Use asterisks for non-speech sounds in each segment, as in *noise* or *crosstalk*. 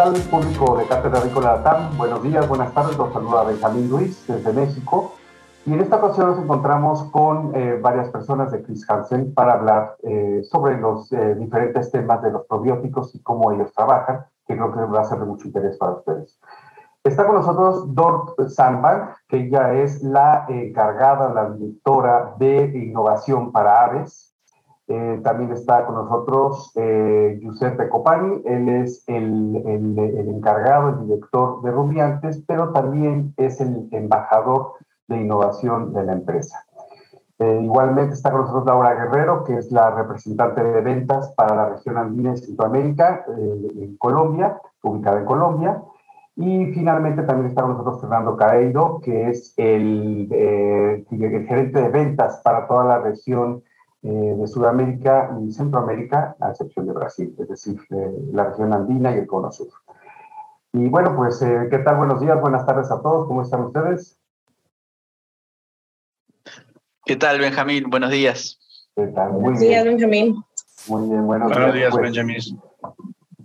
tal público de Cátedra Agrícola Latam? Buenos días, buenas tardes. Los saluda Benjamín Luis desde México. Y en esta ocasión nos encontramos con eh, varias personas de Chris Hansen para hablar eh, sobre los eh, diferentes temas de los probióticos y cómo ellos trabajan, que creo que va a ser de mucho interés para ustedes. Está con nosotros Dort Sandberg, que ella es la encargada, la directora de innovación para aves eh, también está con nosotros eh, Giuseppe Copani, él es el, el, encargado, el director de Rumiantes, pero también es el embajador de innovación de la empresa. Eh, igualmente está con nosotros Laura Guerrero, que es la representante de ventas para la región andina y Centroamérica, eh, en Colombia, ubicada en Colombia. Y finalmente también está con nosotros Fernando Caeiro, que es el, el gerente de ventas para toda la región eh, de Sudamérica y Centroamérica, a excepción de Brasil, es decir, la región andina y el cono sur. Y bueno, pues, eh, ¿qué tal? Buenos días, buenas tardes a todos, ¿cómo están ustedes? ¿Qué tal, Benjamín? Buenos días. ¿Qué tal? Muy buenos días, Benjamín. Muy bien, buenos, buenos días, pues, Benjamín.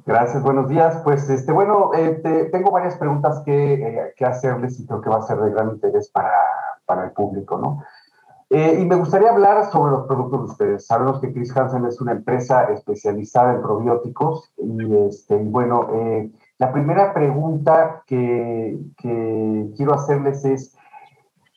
Gracias, buenos días. Pues, este, bueno, eh, te, tengo varias preguntas que, eh, que, hacerles y creo que va a ser de gran interés para, para el público, ¿no? Eh, y me gustaría hablar sobre los productos de ustedes. Sabemos que Chris Hansen es una empresa especializada en probióticos y, este, bueno, eh, la primera pregunta que, que, quiero hacerles es,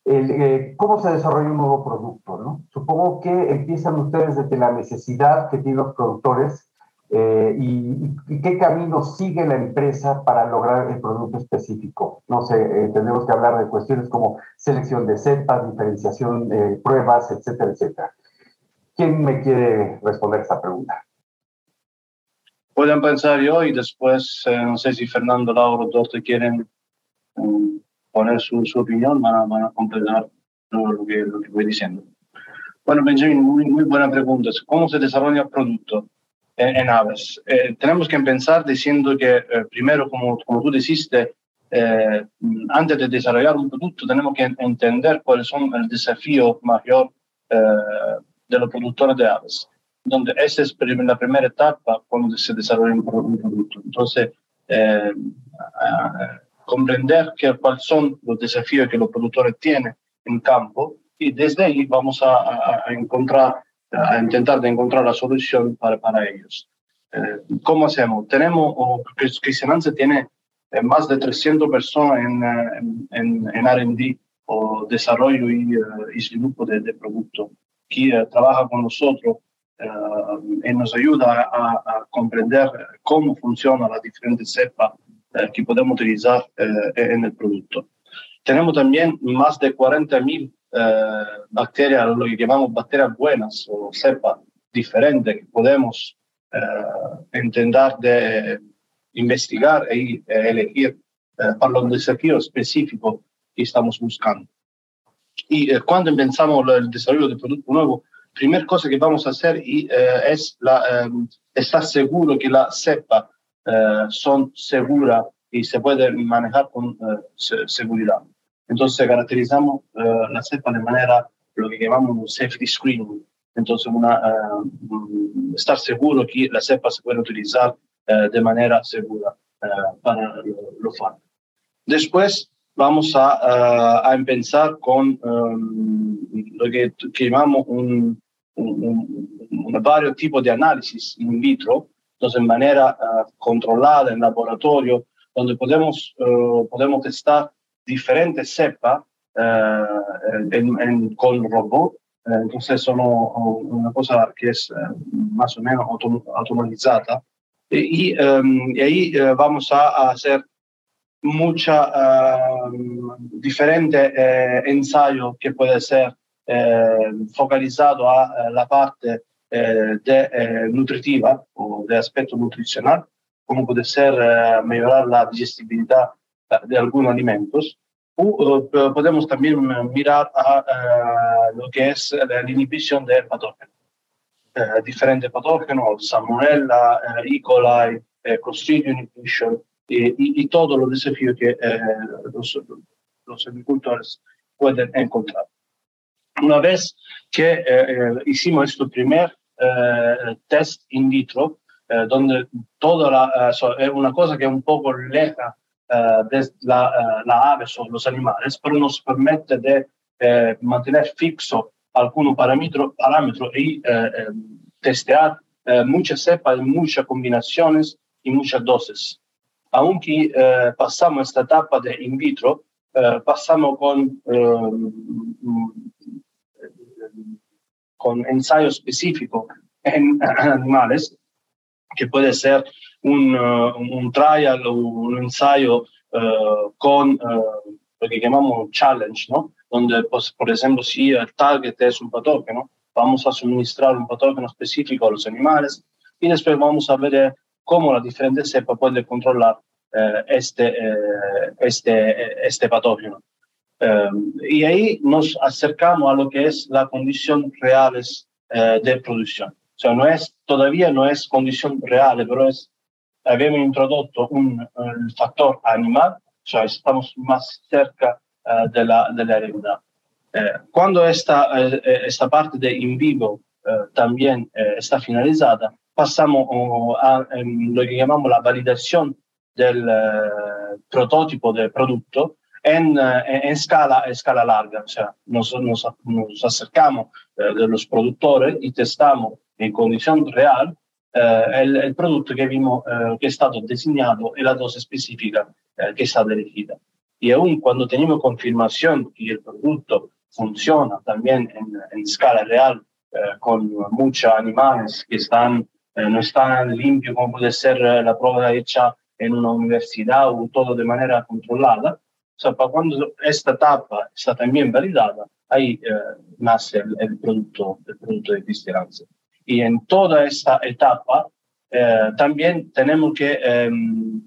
el, eh, ¿cómo se desarrolla un nuevo producto? ¿no? Supongo que empiezan ustedes desde la necesidad que tienen los productores eh, y, y, qué camino sigue la empresa para lograr el producto específico. No sé, eh, tenemos que hablar de cuestiones como selección de cepas, diferenciación, eh, pruebas, etcétera, etcétera. ¿Quién me quiere responder esta pregunta? Pueden pensar yo y después, eh, no sé si Fernando, Lauro, todos te quieren um, poner su, su, opinión, van a, van a completar lo, que, lo que voy diciendo. Bueno, Benjamin, muy, muy buena pregunta. ¿Cómo se desarrolla el producto? En aves. Eh, tenemos que empezar diciendo que eh, primero, como, como tú dijiste, eh, antes de desarrollar un producto tenemos que entender cuáles son el desafío mayor de los productores de aves, donde esa es la primera etapa cuando se desarrolla un, producto. Entonces, comprender cuáles son los desafíos que los productores tienen en campo y desde ahí vamos a, a encontrar a intentar de encontrar la solución para, para ellos. Eh, ¿Cómo hacemos? Tenemos, o Cristianance tiene eh, más de 300 personas en, eh, en, en R&D o desarrollo y, uh, y desarrollo de, de producto que uh, trabaja con nosotros uh, y nos ayuda a, a, comprender cómo funciona la diferentes cepas que podemos utilizar en el producto. Tenemos también más de 40.000 eh, bacterias, lo que llamamos bacterias buenas o cepas diferentes que podemos eh, intentar de investigar e elegir eh, para los desafíos específicos que estamos buscando. Y eh, cuando pensamos el desarrollo de producto nuevo, primera cosa que vamos a hacer y, eh, es la, eh, estar seguro que las cepas son seguras y se pueden manejar con seguridad. Entonces caracterizamos uh, la cepa de manera, lo que llamamos un safety screening. Entonces, una, uh, estar seguro que la cepa se puede utilizar uh, de manera segura para lo, lo fármacos. Después vamos a, a empezar con um, lo que, que llamamos un, un, un, varios tipos de análisis in vitro, entonces en manera controlada en laboratorio, donde podemos, podemos testar diferentes cepas eh, en, en, con robot. Eh, entonces son una cosa que es más o menos autom automatizada. Y, um, y ahí uh, vamos a, hacer mucha uh, diferente uh, ensayo que puede ser focalizado a la parte de, nutritiva o de aspecto nutricional, como puede ser mejorar la digestibilidad de algunos alimentos. O podemos también mirar a, a lo que es la inhibición del patógeno. Eh, diferentes patógenos, Salmonella, eh, E. coli, eh, Clostridium inhibition y, y, y, todos los desafíos que eh, los, los, agricultores pueden encontrar. Una vez que eh, hicimos este primer test in vitro, donde toda la, es una cosa que es un poco leja de la, la ave o los animales, pero nos permite de mantener fixo algún parámetro, parámetro y testear muchas cepas, muchas combinaciones y muchas dosis. Aunque pasamos esta etapa de in vitro, pasamos con con ensayo específico en *laughs* animales, que puede ser un, uh, un trial o un ensayo uh, con uh, lo que llamamos challenge, ¿no? Donde, pues, por ejemplo, si el target es un patógeno, vamos a suministrar un patógeno específico a los animales y después vamos a ver cómo la diferente cepa puede controlar este, este, este patógeno. Um, y ahí nos acercamos a lo que es la condición reales de producción. Sea, no es, todavía no es condición real, pero es, habíamos introducido un, un factor animal, o sea, estamos más cerca uh, de, la, de la realidad. Uh, cuando esta, esta parte de in vivo también está finalizada, pasamos a, a lo que llamamos la validación del prototipo del producto, en, eh, en, escala, escala larga. O sea, nos, nos, nos acercamos eh, de los productores y testamos en condición real eh, el, el, producto que vimos eh, que ha estado diseñado y la dosis específica eh, que está dirigida. Y aún cuando tenemos confirmación que el producto funciona también en, escala real, eh, con muchos animales que están, no están limpios como puede ser la prueba hecha en una universidad o todo de manera controlada, cuando esta etapa está también validada, ahí eh, nace el, producto, el producto de cristianza. Y en toda esta etapa eh, también tenemos que, em,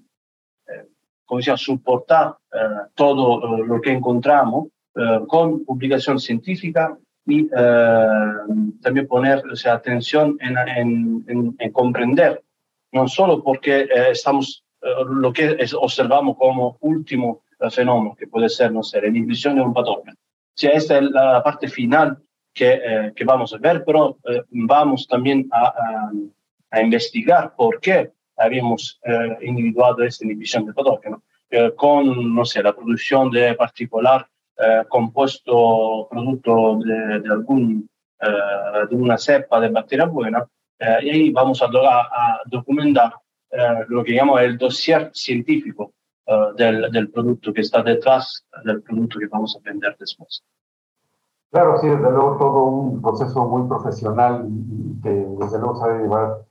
eh, como decía, soportar eh, todo lo que encontramos eh, con publicación científica y también poner o sea, atención en, en, en, en comprender, no solo porque estamos, lo que es, observamos como último fenómeno que puede ser, no sé, la inhibición de un patógeno. Si esta es la parte final que, eh, que vamos a ver, pero eh, vamos también a, a, a, investigar por qué habíamos eh, individuado esta inhibición del patógeno con, no sé, la producción de particular compuesto producto de, de algún, de una cepa de bacteria buena, y ahí vamos a, a documentar lo que llamamos el dossier científico del, del, producto que está detrás del producto que vamos a vender después. Claro, sí, desde luego todo un proceso muy profesional que desde luego sabe llevar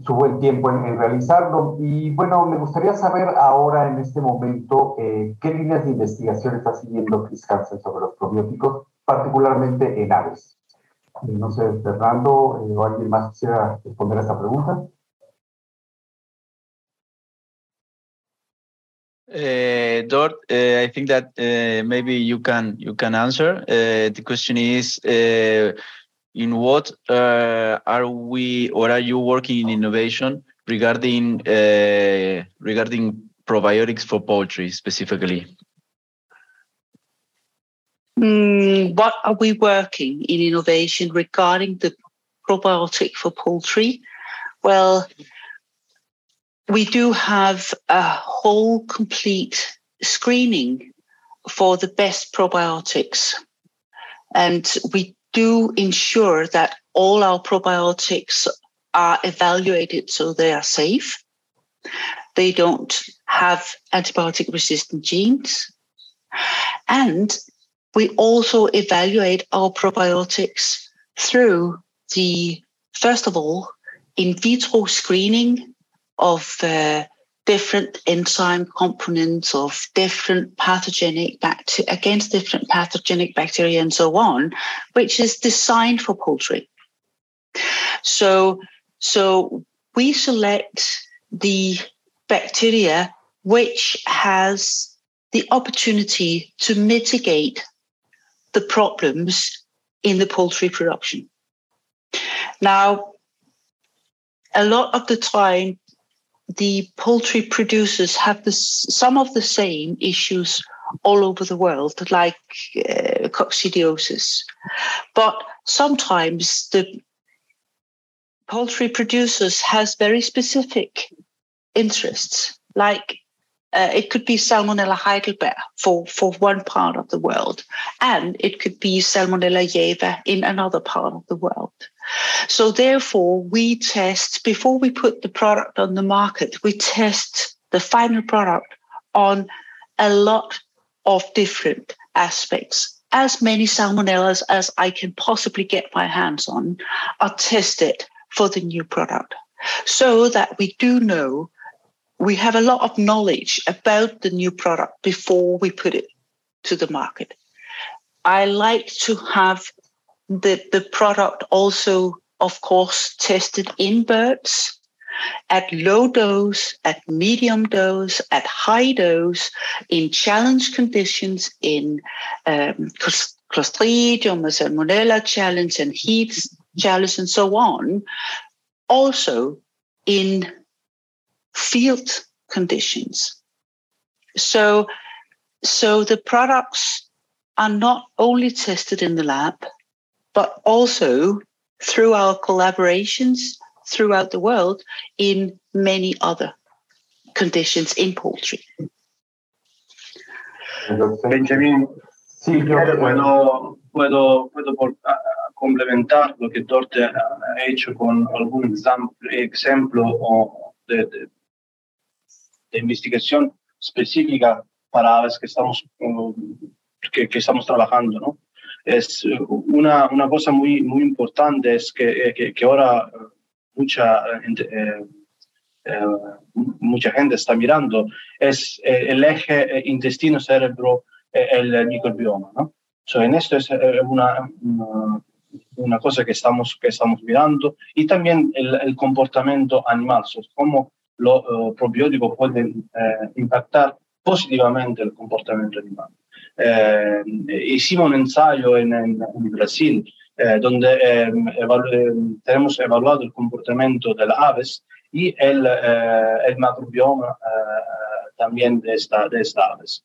su buen tiempo en, en realizarlo. Y bueno, me gustaría saber ahora en este momento eh, qué líneas de investigación está siguiendo Chris Hansen sobre los probióticos, particularmente en aves. No sé, Fernando eh, o alguien más quisiera responder a esta pregunta. Uh, Dort, uh, I think that uh, maybe you can you can answer. Uh, the question is, uh, in what uh, are we or are you working in innovation regarding regarding probiotics for poultry specifically? Mm, what are we working in innovation regarding the probiotic for poultry? Well, we do have a whole complete screening for the best probiotics. And we do ensure that all our probiotics are evaluated so they are safe. They don't have antibiotic resistant genes. And we also evaluate our probiotics through the, first of all, in vitro screening of uh, different enzyme components of different pathogenic bacteria against different pathogenic bacteria and so on, which is designed for poultry. So, so we select the bacteria which has the opportunity to mitigate the problems in the poultry production. Now, a lot of the time, the poultry producers have this, some of the same issues all over the world, like uh, coccidiosis. But sometimes the poultry producers has very specific interests, like uh, it could be Salmonella heidelberg for, for one part of the world, and it could be Salmonella java in another part of the world. So therefore, we test before we put the product on the market. We test the final product on a lot of different aspects. As many salmonellas as I can possibly get my hands on are tested for the new product so that we do know we have a lot of knowledge about the new product before we put it to the market. I like to have the, the product also, of course, tested in birds at low dose, at medium dose, at high dose, in challenge conditions, in um, Clostridium, Salmonella challenge, and heat challenge, and so on. Also in field conditions. So, so the products are not only tested in the lab, but also through our collaborations throughout the world in many other conditions in poultry. Benjamin, sí, yo puedo, puedo, puedo complementar lo que Dorte ha hecho con algún ejemplo de, de, de investigación específica para aves que estamos, um, que, que estamos trabajando, ¿no? Es una, una, cosa muy, muy importante es que, que, que ahora mucha gente, eh, eh, mucha gente está mirando es eh, el eje intestino-cerebro, el microbioma, ¿no? So, en esto es una, una, una, cosa que estamos, que estamos mirando y también el, el comportamiento animal, so, cómo los uh, probióticos pueden eh, impactar positivamente el comportamiento animal. Eh, hicimos un ensayo en, en, en Brasil eh, donde evalu tenemos evaluado el comportamiento de las aves y el, el macrobioma también de, esta, de estas aves,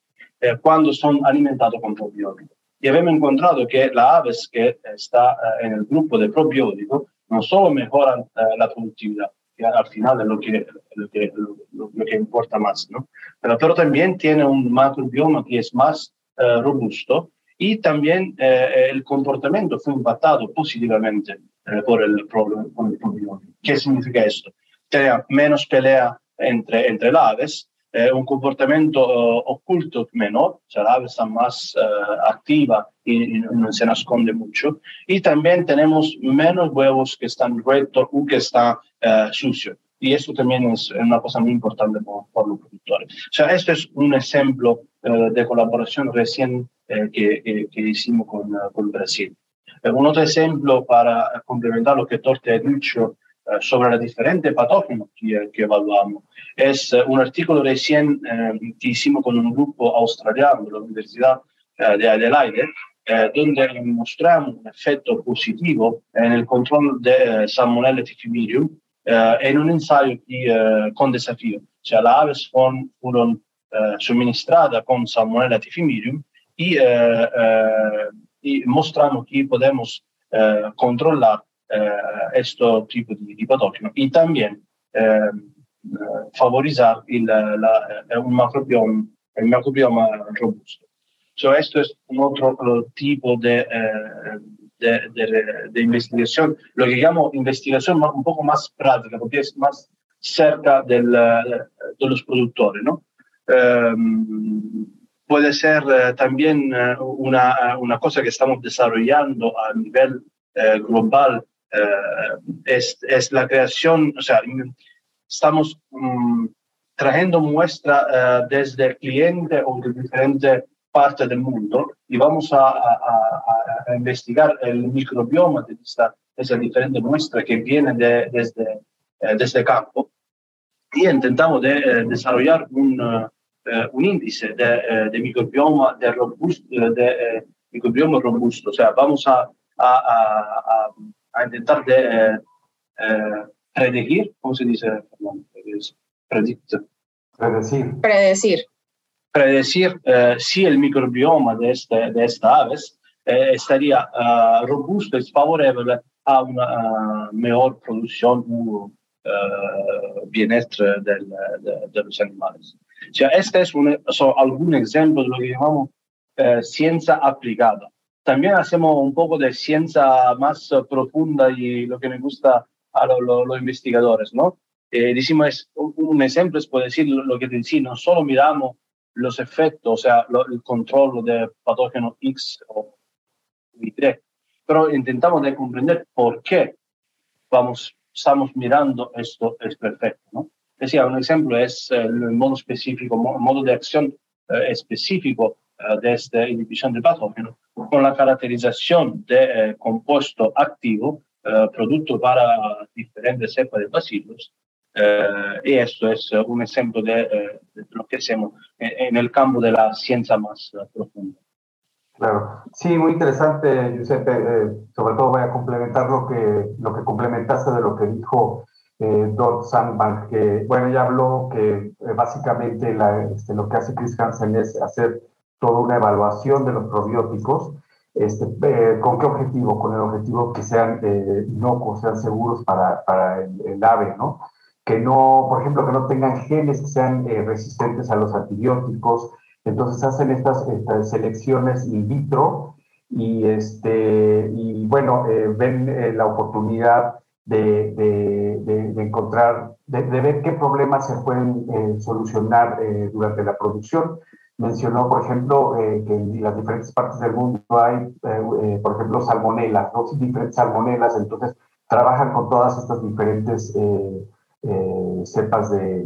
cuando son alimentados con probióticos. Y hemos encontrado que las aves que están en el grupo de probióticos no solo mejoran la productividad, que al final es lo que, lo que, lo, lo que importa más, ¿no? Pero, pero, también tiene un macrobioma que es más uh, robusto y también eh, el comportamiento fue impactado positivamente eh, por el problema con el probioma. ¿Qué significa esto? Tenía menos pelea entre, entre las aves, eh, un comportamiento oculto menor, o sea, la ave está más activa y, no se nasconde mucho, y también tenemos menos huevos que están rectos o que están sucios. Y eso también es una cosa muy importante por, por los productores. O sea, esto es un ejemplo de colaboración recién que, que, que, hicimos con, con Brasil. un otro ejemplo para complementar lo que Torte ha dicho sobre los diferentes patógenos que, que evaluamos. Es un artículo recién eh, que hicimos con un grupo australiano de la Universidad eh, de Adelaide, eh, donde mostramos un efecto positivo en el control de Salmonella tifimurium en un ensayo que, con desafío. O sea, las aves fueron, fueron suministradas con Salmonella tifimurium y, y mostramos que podemos controlar este tipo de, de patógeno y también favorizar el, la, un macrobioma, el macrobioma robusto. So, es un otro tipo de, de, de, de, investigación, lo que llamo investigación un poco más práctica, porque es más cerca del, de los productores. ¿no? Um, puede ser uh, también uh, una, una cosa que estamos desarrollando a nivel global, es, es la creación, o sea, estamos um, trayendo muestra desde el cliente o de diferentes partes del mundo y vamos a, a, a investigar el microbioma de esta, esa diferente muestra que viene de, desde, uh, desde campo y intentamos de, uh, desarrollar un, un índice de, de, microbioma de, robusto, de microbioma robusto. O sea, vamos a, a, a intentar de predecir, ¿cómo se dice? Predict. Predecir. Predecir. Predecir eh, si el microbioma de, este, esta aves eh, estaría uh, robusto y favorable a una mejor producción u bienestar de, los animales. O sea, este es un, algún ejemplo de lo que llamamos ciencia aplicada. También hacemos un poco de ciencia más profunda y lo que me gusta a los investigadores, ¿no? Eh, un, ejemplo es decir lo, que te decía, no solo miramos los efectos, o sea, el control de patógeno X o Y, pero intentamos de comprender por qué vamos, estamos mirando esto es perfecto, ¿no? Decía, un ejemplo es eh, el modo específico, modo de acción eh, específico de esta inhibición del patógeno, con la caracterización de compuesto activo, producto para diferentes cepas de bacilos, eh, y esto es eh, un ejemplo de, eh, de, lo que hacemos en el campo de la ciencia más profunda. Claro, sí, muy interesante, Giuseppe. sobre todo voy a complementar lo que, lo que complementaste de lo que dijo eh, Dot Sandbank, que, bueno, ya habló que básicamente la, este, lo que hace Chris Hansen es hacer toda una evaluación de los probióticos. Este, ¿Con qué objetivo? Con el objetivo que sean inocuos, sean seguros para, para el, el, ave, ¿no? Que no, por ejemplo, que no tengan genes que sean eh, resistentes a los antibióticos. Entonces hacen estas, selecciones in vitro y, este, y bueno, eh, ven eh, la oportunidad de, de, de, encontrar, de, ver qué problemas se pueden solucionar durante la producción. Mencionó, por ejemplo, que en las diferentes partes del mundo hay, por ejemplo, salmonelas, ¿no? diferentes salmonelas, entonces trabajan con todas estas diferentes eh, cepas de,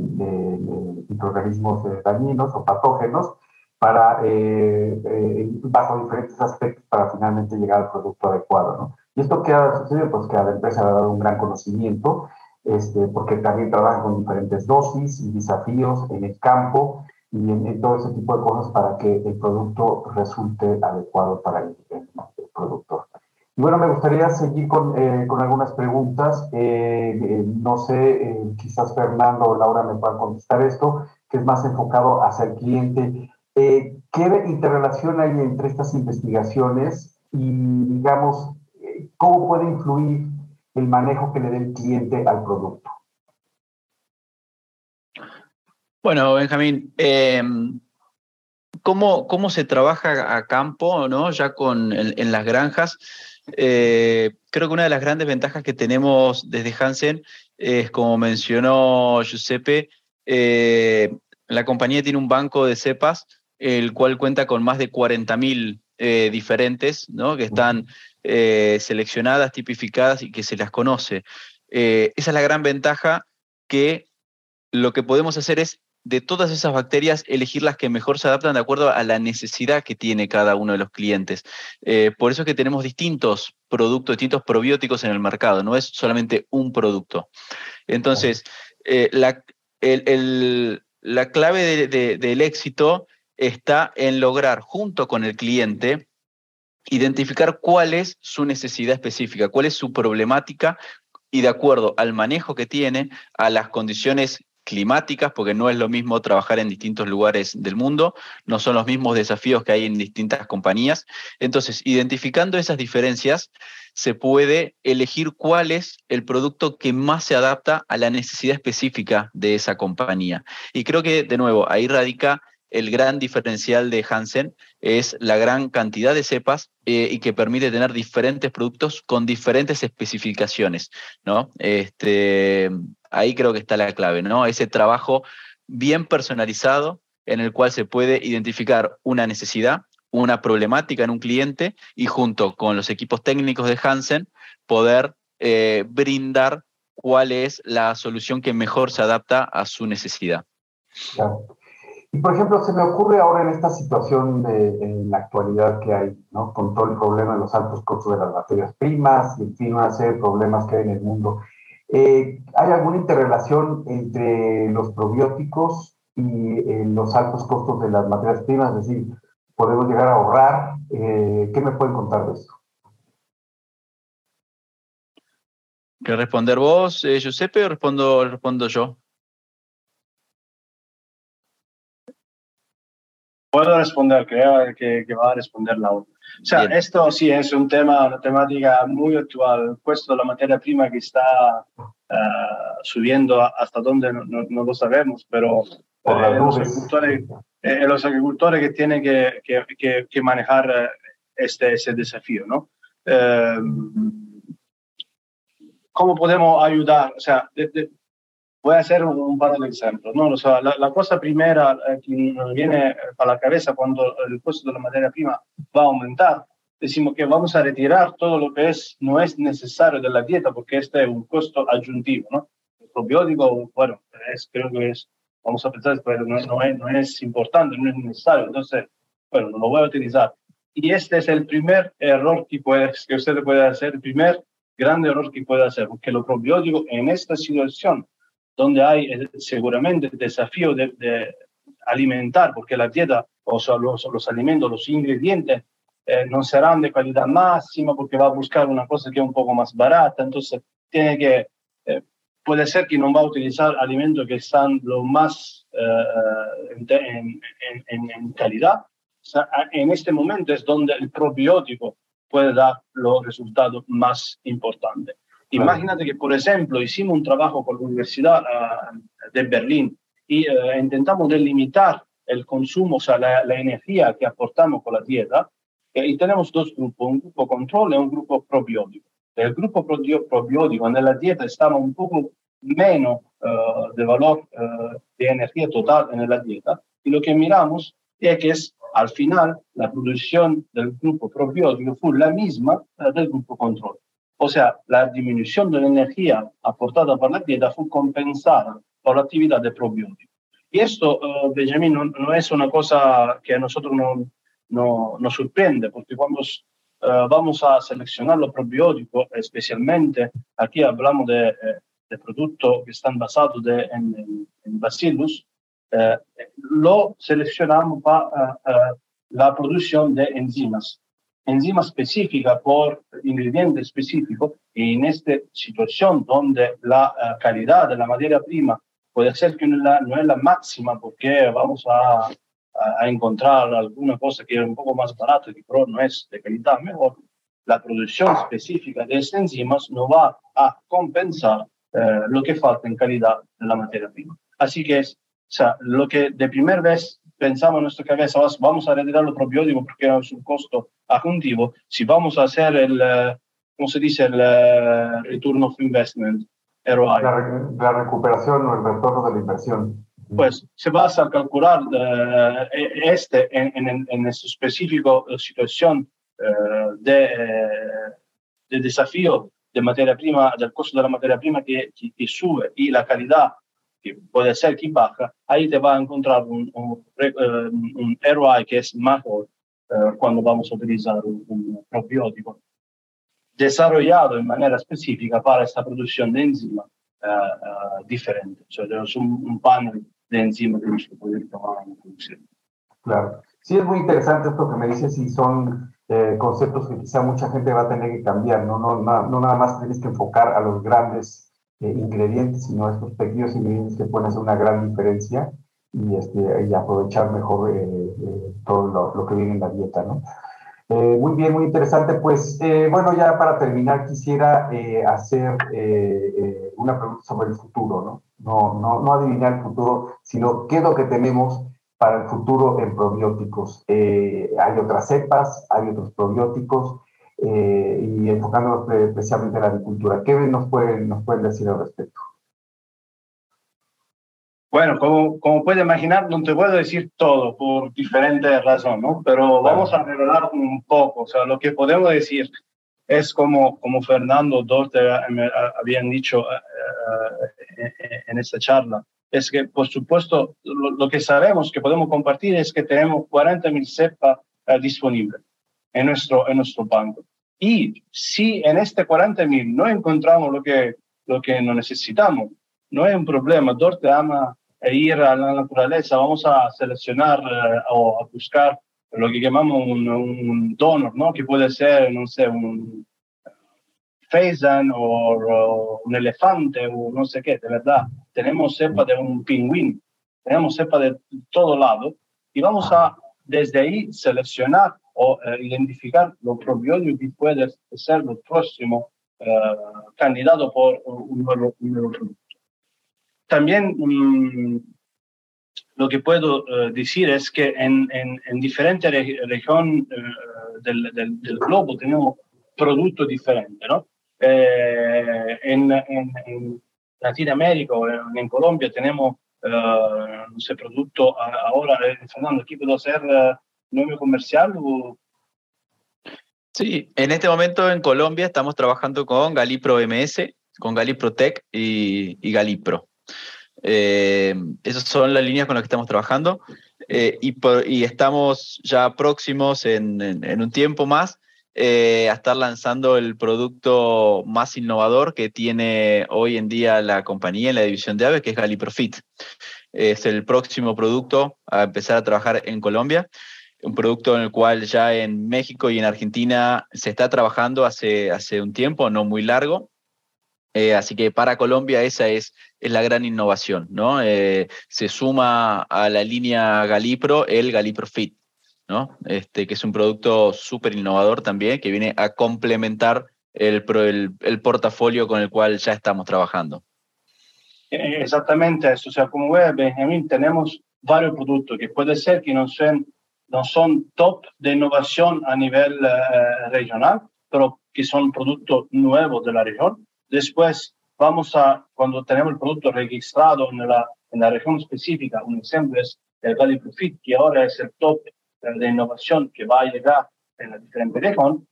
microorganismos eh, dañinos o patógenos para, eh, eh, bajo diferentes aspectos para finalmente llegar al producto adecuado. ¿no? Y esto que ha sucedido, pues que a la empresa ha dado un gran conocimiento, este, porque también trabaja con diferentes dosis y desafíos en el campo y en, todo ese tipo de cosas para que el producto resulte adecuado para el, el productor. Y bueno, me gustaría seguir con, eh, con algunas preguntas. Eh, eh, no sé, quizás Fernando o Laura me puedan contestar esto, que es más enfocado hacia el cliente. ¿Qué interrelación hay entre estas investigaciones y, digamos, cómo puede influir el manejo que le dé el cliente al producto? Bueno, Benjamín, em, ¿cómo, ¿cómo, se trabaja a campo, ¿no? ya con, en las granjas? Eh, creo que una de las grandes ventajas que tenemos desde Hansen es, como mencionó Giuseppe, eh, la compañía tiene un banco de cepas, el cual cuenta con más de 40.000 eh, diferentes, ¿no? que están seleccionadas, tipificadas y que se las conoce. esa es la gran ventaja que lo que podemos hacer es de todas esas bacterias, elegir las que mejor se adaptan de acuerdo a la necesidad que tiene cada uno de los clientes. Eh, por eso es que tenemos distintos productos, distintos probióticos en el mercado, no es solamente un producto. Entonces, eh, la, la, clave del éxito está en lograr junto con el cliente identificar cuál es su necesidad específica, cuál es su problemática y de acuerdo al manejo que tiene, a las condiciones climáticas, porque no es lo mismo trabajar en distintos lugares del mundo, no son los mismos desafíos que hay en distintas compañías. Entonces, identificando esas diferencias, se puede elegir cuál es el producto que más se adapta a la necesidad específica de esa compañía. Y creo que, de nuevo, ahí radica el gran diferencial de Hansen es la gran cantidad de cepas eh, y que permite tener diferentes productos con diferentes especificaciones, ¿no? Este, ahí creo que está la clave, ¿no? Ese trabajo bien personalizado en el cual se puede identificar una necesidad, una problemática en un cliente y junto con los equipos técnicos de Hansen poder eh, brindar cuál es la solución que mejor se adapta a su necesidad. Y por ejemplo, se me ocurre ahora en esta situación de, en la actualidad que hay, ¿no? Con todo el problema de los altos costos de las materias primas y en fin, una serie de problemas que hay en el mundo. Eh, ¿Hay alguna interrelación entre los probióticos y eh, los altos costos de las materias primas? Es decir, ¿podemos llegar a ahorrar? Eh, ¿Qué me pueden contar de esto? ¿Quieres responder vos, Giuseppe, o respondo, respondo yo? Puedo responder, creo que, que va a responder la otra. O sea, esto sí es un tema, una temática muy actual. De la materia prima que está uh, subiendo hasta donde no, no, no, lo sabemos, pero eh, los, agricultores, eh, los agricultores que tienen que, que, que manejar eh, este, ese desafío, ¿no? Eh, ¿Cómo podemos ayudar? O sea, de, de, voy a hacer un, par de ejemplos, ¿no? O sea, la, la cosa primera que nos viene a la cabeza cuando el costo de la materia prima va a aumentar decimos que vamos a retirar todo lo que es, no es necesario de la dieta porque este es un costo adyuntivo, ¿no? El probiótico, bueno, es, creo que es, vamos a pensar, pero no, no, es, no es importante, no es necesario, entonces, bueno, no lo voy a utilizar. Y este es el primer error que, puede, que usted puede hacer, el primer gran error que puede hacer, porque lo probiótico en esta situación, donde hay eh, seguramente desafío de, alimentar, porque la dieta, o los, alimentos, los ingredientes, eh, no serán de calidad máxima porque va a buscar una cosa que es un poco más barata, entonces tiene que, eh, puede ser que no va a utilizar alimentos que están lo más en, calidad. En este momento es donde el probiótico puede dar los resultados más importantes. Imagínate que, por ejemplo, hicimos un trabajo con la Universidad uh, de Berlín y uh, intentamos delimitar el consumo, o sea, la, la energía que aportamos con la dieta, y tenemos dos grupos, un grupo control y un grupo probiótico. El grupo probiótico en la dieta estaba un poco menos uh, de valor uh, de energía total en la dieta y lo que miramos es que es, al final la producción del grupo probiótico fue la misma del grupo control. O sea, la disminución de la energía aportada por la dieta fue compensada por la actividad de probiótico. Y esto, Benjamín, no, no, es una cosa que a nosotros no, no, nos sorprende, porque cuando uh, vamos a seleccionar los probióticos, especialmente aquí hablamos de, eh, de productos que están basados de, en, en, en, bacillus, eh, lo seleccionamos para uh, la producción de enzimas, enzimas específicas por ingrediente específico, y en esta situación donde la uh, calidad de la materia prima puede ser que no es la, no es la máxima porque vamos a a, encontrar alguna cosa que es un poco más barata, que pero no es de calidad mejor, la producción específica de estas enzimas no va a compensar eh, lo que falta en calidad de la materia prima. Así que es, o sea, lo que de primera vez pensamos en nuestra cabeza, vamos a retirar los probióticos porque es un costo adjuntivo, si vamos a hacer el, uh, ¿cómo se dice? El uh, return of investment, ROI. La, la recuperación o el retorno de la inversión pues se basa a calcular uh, este en, en, en esta específica situación uh, de, de, desafío de materia prima, del costo de la materia prima que, que, que, sube y la calidad que puede ser que baja, ahí te va a encontrar un, un, un ROI que es mejor cuando vamos a utilizar un, un probiótico desarrollado en manera específica para esta producción de enzima diferente. O sea, tenemos un, panel de encima que nuestro poder tomar en producción. Claro. Sí, es muy interesante esto que me dices y son eh, conceptos que quizá mucha gente va a tener que cambiar, ¿no? No, no, no nada más tienes que enfocar a los grandes eh, ingredientes, sino estos pequeños ingredientes que pueden hacer una gran diferencia y, este, y aprovechar mejor eh, eh todo lo, que viene en la dieta, ¿no? Eh, muy bien, muy interesante. Pues bueno, ya para terminar quisiera hacer una pregunta sobre el futuro, ¿no? No, no, no adivinar el futuro, sino qué es lo que tenemos para el futuro en probióticos. hay otras cepas, hay otros probióticos y enfocándonos especialmente en la agricultura. ¿Qué nos pueden, nos pueden decir al respecto? Bueno, como, como puedes imaginar, no te puedo decir todo por diferentes razones, ¿no? Pero vamos a revelar un poco. O sea, lo que podemos decir es como, como Fernando Dorte habían dicho uh, en esta charla, es que, por supuesto, lo, lo, que sabemos que podemos compartir es que tenemos 40.000 cepas uh, disponibles en nuestro, en nuestro banco. Y si en este 40.000 no encontramos lo que, lo que no necesitamos, no es un problema. Dorte ama e ir a la naturaleza, vamos a seleccionar eh, o a buscar lo que llamamos un, un, donor, ¿no? Que puede ser, no sé, un faisan o, o, un elefante o no sé qué, de verdad. Tenemos cepa de un pingüín, tenemos cepa de todo lado y vamos a desde ahí seleccionar o identificar los probióticos que pueden ser el próximo candidato por un nuevo, producto. También mm, lo que puedo decir es que en, en, diferentes regiones del, del, del, globo tenemos productos diferentes, ¿no? Eh, en, en, en, Latinoamérica o en, Colombia tenemos, uh, no sé, producto ahora, Fernando, ¿aquí puedo hacer nuevo comercial? O... Sí, en este momento en Colombia estamos trabajando con Galipro MS, con Galipro Tech y, Galipro. Eh, esas son las líneas con las que estamos trabajando eh, y, por, y, estamos ya próximos en, en, en un tiempo más eh, a estar lanzando el producto más innovador que tiene hoy en día la compañía en la división de aves, que es Galiprofit. Es el próximo producto a empezar a trabajar en Colombia, un producto en el cual ya en México y en Argentina se está trabajando hace, hace un tiempo, no muy largo. Eh, así que para Colombia esa es, es la gran innovación, ¿no? Eh, se suma a la línea Galipro el Galiprofit. ¿no? Este, que es un producto súper innovador también, que viene a complementar el, el, el, portafolio con el cual ya estamos trabajando. Eh, exactamente eso, o sea, como ve Benjamín, tenemos varios productos que puede ser que no sean, no son top de innovación a nivel uh, regional, pero que son productos nuevos de la región. Después vamos a, cuando tenemos el producto registrado en la, en la región específica, un ejemplo es el Valley Profit, que ahora es el top de innovación que va a llegar en la diferente región.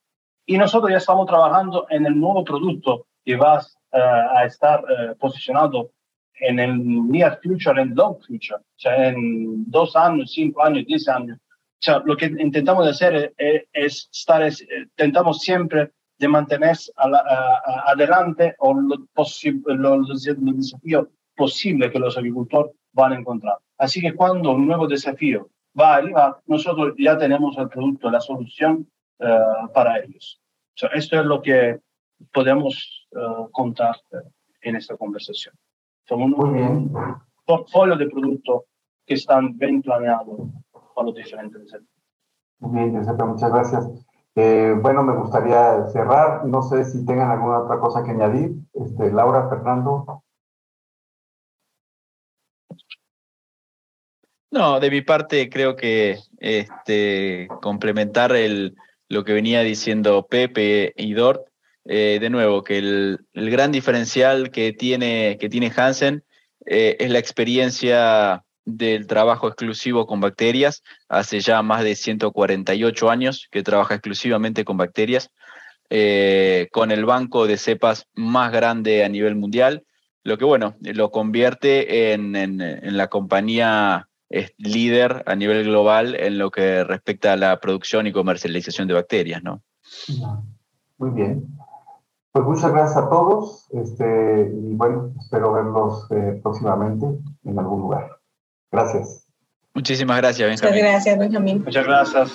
Y nosotros ya estamos trabajando en el nuevo producto que va uh, a estar uh, posicionado en el near future, en long future, o sea, en dos años, cinco años, diez años. O sea, lo que intentamos hacer es, es estar, es, intentamos siempre de mantener a la, a, adelante o lo posible, los, los desafíos posibles que los agricultores van a encontrar. Así que cuando un nuevo desafío va arriba, nosotros ya tenemos el producto, la solución uh, para ellos. O sea, esto es lo que podemos uh, contar en esta conversación. Son un, un portfolio de productos que están bien planeados para los diferentes. Muy bien, Giuseppe, muchas gracias. Eh, bueno, me gustaría cerrar. No sé si tengan alguna otra cosa que añadir. Este, Laura, Fernando. No, de mi parte creo que este, complementar el, lo que venía diciendo Pepe y Dort, eh, de nuevo, que el, el, gran diferencial que tiene, que tiene Hansen eh, es la experiencia del trabajo exclusivo con bacterias. Hace ya más de 148 años que trabaja exclusivamente con bacterias, eh, con el banco de cepas más grande a nivel mundial, lo que bueno, lo convierte en, en, la compañía líder a nivel global en lo que respecta a la producción y comercialización de bacterias, ¿no? Muy bien. Pues muchas gracias a todos este, y bueno, espero verlos eh, próximamente en algún lugar. Gracias. Muchísimas gracias, Benjamín. Muchas gracias, Benjamín. Muchas gracias.